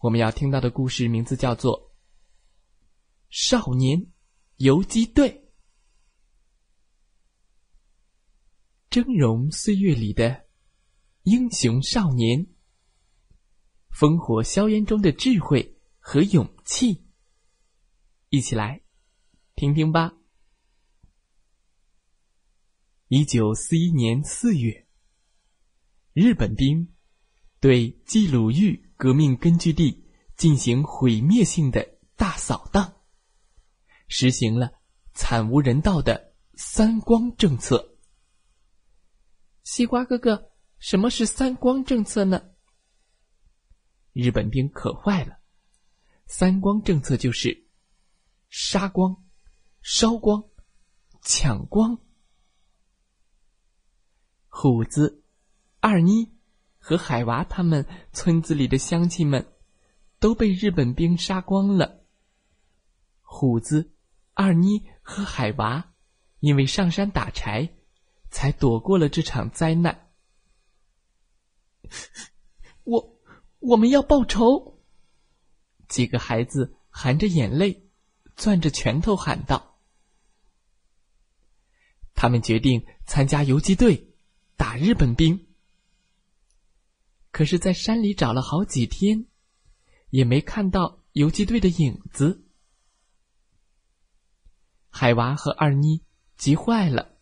我们要听到的故事名字叫做《少年游击队》。峥嵘岁月里的英雄少年，烽火硝烟中的智慧和勇气，一起来听听吧。一九四一年四月，日本兵对冀鲁豫。革命根据地进行毁灭性的大扫荡，实行了惨无人道的“三光”政策。西瓜哥哥，什么是“三光”政策呢？日本兵可坏了，“三光”政策就是杀光、烧光、抢光。虎子、二妮。和海娃他们村子里的乡亲们，都被日本兵杀光了。虎子、二妮和海娃，因为上山打柴，才躲过了这场灾难。我我们要报仇！几个孩子含着眼泪，攥着拳头喊道：“他们决定参加游击队，打日本兵。”可是，在山里找了好几天，也没看到游击队的影子。海娃和二妮急坏了。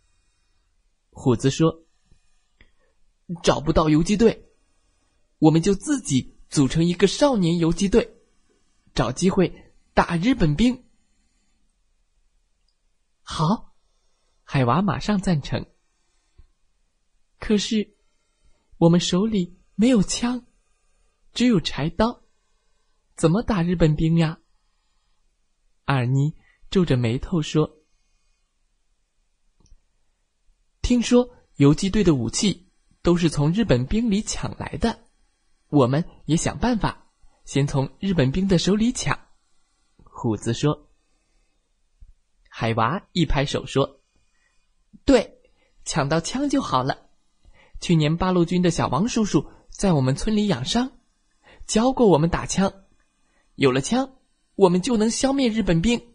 虎子说：“找不到游击队，我们就自己组成一个少年游击队，找机会打日本兵。”好，海娃马上赞成。可是，我们手里……没有枪，只有柴刀，怎么打日本兵呀？二妮皱着眉头说：“听说游击队的武器都是从日本兵里抢来的，我们也想办法先从日本兵的手里抢。”虎子说。海娃一拍手说：“对，抢到枪就好了。去年八路军的小王叔叔。”在我们村里养伤，教过我们打枪。有了枪，我们就能消灭日本兵。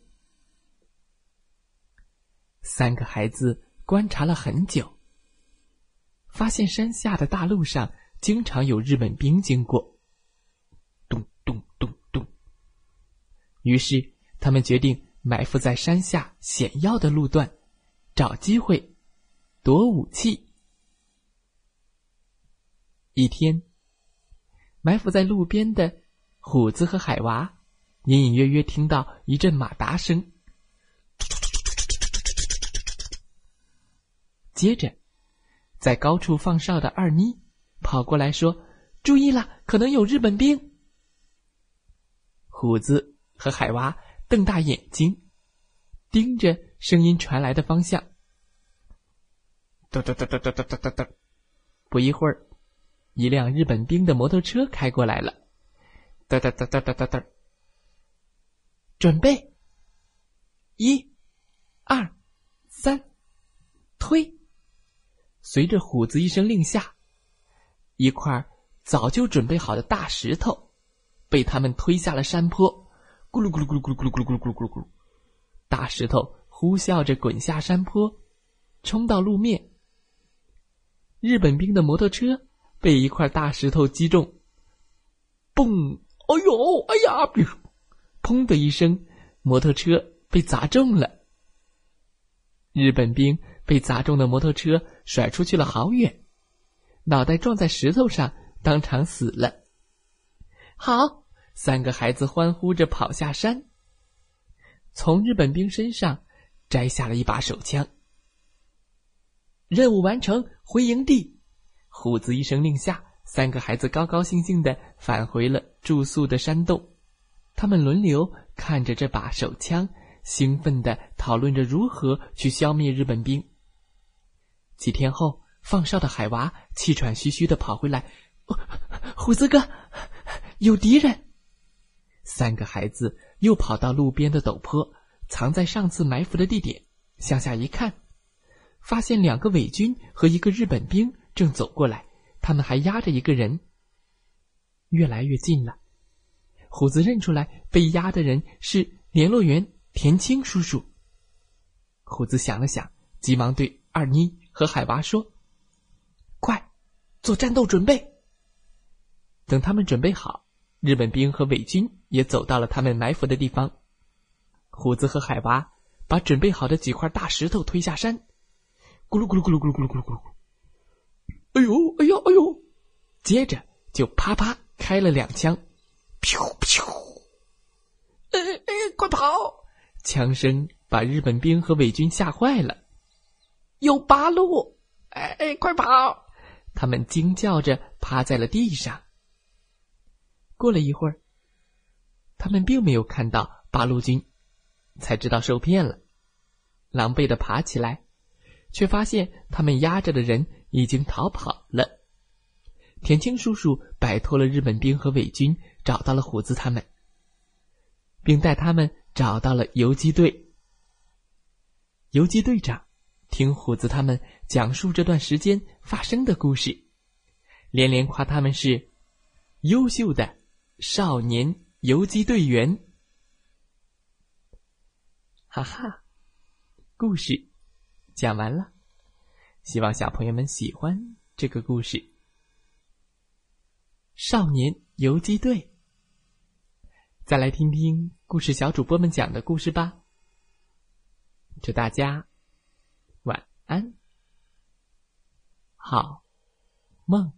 三个孩子观察了很久，发现山下的大路上经常有日本兵经过，咚咚咚咚。于是他们决定埋伏在山下险要的路段，找机会夺武器。一天，埋伏在路边的虎子和海娃隐隐约约听到一阵马达声。接着，在高处放哨的二妮跑过来说：“注意了，可能有日本兵。”虎子和海娃瞪大眼睛，盯着声音传来的方向。噔噔噔噔噔噔噔噔，不一会儿。一辆日本兵的摩托车开过来了，哒哒哒哒哒哒哒。准备，一、二、三，推！随着虎子一声令下，一块早就准备好的大石头被他们推下了山坡，咕噜咕噜咕噜咕噜咕噜咕噜咕噜咕噜咕噜，大石头呼啸着滚下山坡，冲到路面。日本兵的摩托车。被一块大石头击中，嘣！哎呦！哎呀！砰的一声，摩托车被砸中了。日本兵被砸中的摩托车甩出去了好远，脑袋撞在石头上，当场死了。好，三个孩子欢呼着跑下山，从日本兵身上摘下了一把手枪。任务完成，回营地。虎子一声令下，三个孩子高高兴兴的返回了住宿的山洞。他们轮流看着这把手枪，兴奋地讨论着如何去消灭日本兵。几天后，放哨的海娃气喘吁吁地跑回来：“虎子哥，有敌人！”三个孩子又跑到路边的陡坡，藏在上次埋伏的地点，向下一看，发现两个伪军和一个日本兵正走过来，他们还压着一个人。越来越近了。虎子认出来被压的人是联络员田青叔叔。虎子想了想，急忙对二妮和海娃说：“快，做战斗准备。”等他们准备好，日本兵和伪军也走到了他们埋伏的地方。虎子和海娃把准备好的几块大石头推下山，咕噜咕噜咕噜咕噜咕噜咕噜咕噜，哎呦哎呦哎呦！接着就啪啪开了两枪。咻咻！哎哎，快跑！枪声把日本兵和伪军吓坏了。有八路！哎哎，快跑！他们惊叫着趴在了地上。过了一会儿，他们并没有看到八路军，才知道受骗了。狼狈的爬起来，却发现他们压着的人已经逃跑了。田青叔叔摆脱了日本兵和伪军。找到了虎子他们，并带他们找到了游击队。游击队长听虎子他们讲述这段时间发生的故事，连连夸他们是优秀的少年游击队员。哈哈，故事讲完了，希望小朋友们喜欢这个故事。少年游击队。再来听听故事小主播们讲的故事吧。祝大家晚安，好梦。